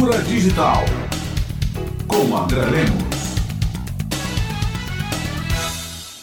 Cultura Digital. Com André Lemos.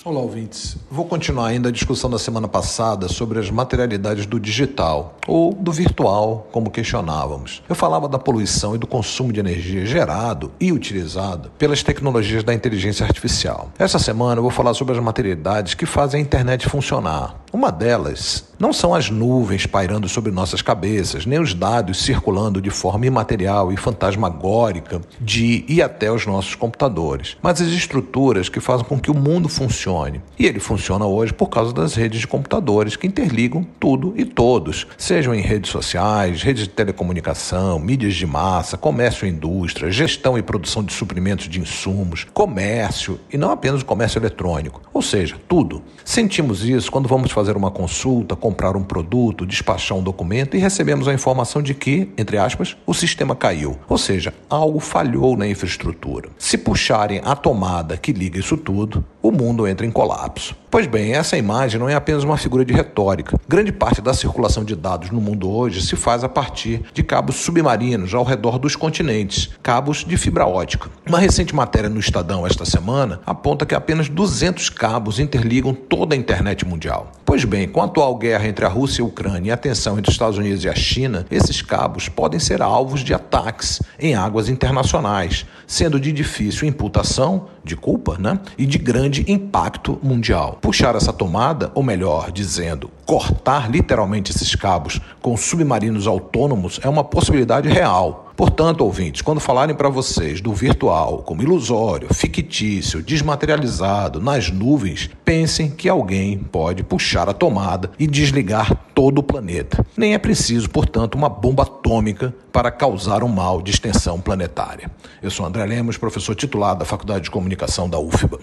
Olá, ouvintes. Vou continuar ainda a discussão da semana passada sobre as materialidades do digital, ou do virtual, como questionávamos. Eu falava da poluição e do consumo de energia gerado e utilizado pelas tecnologias da inteligência artificial. Essa semana eu vou falar sobre as materialidades que fazem a internet funcionar. Uma delas não são as nuvens pairando sobre nossas cabeças, nem os dados circulando de forma imaterial e fantasmagórica de e até os nossos computadores, mas as estruturas que fazem com que o mundo funcione. E ele funciona hoje por causa das redes de computadores que interligam tudo e todos, sejam em redes sociais, redes de telecomunicação, mídias de massa, comércio e indústria, gestão e produção de suprimentos de insumos, comércio e não apenas o comércio eletrônico, ou seja, tudo. Sentimos isso quando vamos fazer uma consulta, comprar um produto, despachar um documento e recebemos a informação de que, entre aspas, o sistema caiu. Ou seja, algo falhou na infraestrutura. Se puxarem a tomada que liga isso tudo, o mundo entra em colapso. Pois bem, essa imagem não é apenas uma figura de retórica. Grande parte da circulação de dados no mundo hoje se faz a partir de cabos submarinos ao redor dos continentes, cabos de fibra ótica. Uma recente matéria no Estadão esta semana aponta que apenas 200 cabos interligam toda a internet mundial. Pois bem, com a atual guerra entre a Rússia e a Ucrânia e a tensão entre os Estados Unidos e a China, esses cabos podem ser alvos de ataques em águas internacionais, sendo de difícil imputação de culpa né, e de grande impacto mundial. Puxar essa tomada, ou melhor dizendo, cortar literalmente esses cabos com submarinos autônomos é uma possibilidade real. Portanto, ouvintes, quando falarem para vocês do virtual como ilusório, fictício, desmaterializado, nas nuvens, pensem que alguém pode puxar a tomada e desligar todo o planeta. Nem é preciso, portanto, uma bomba atômica para causar um mal de extensão planetária. Eu sou André Lemos, professor titular da Faculdade de Comunicação da UFBA.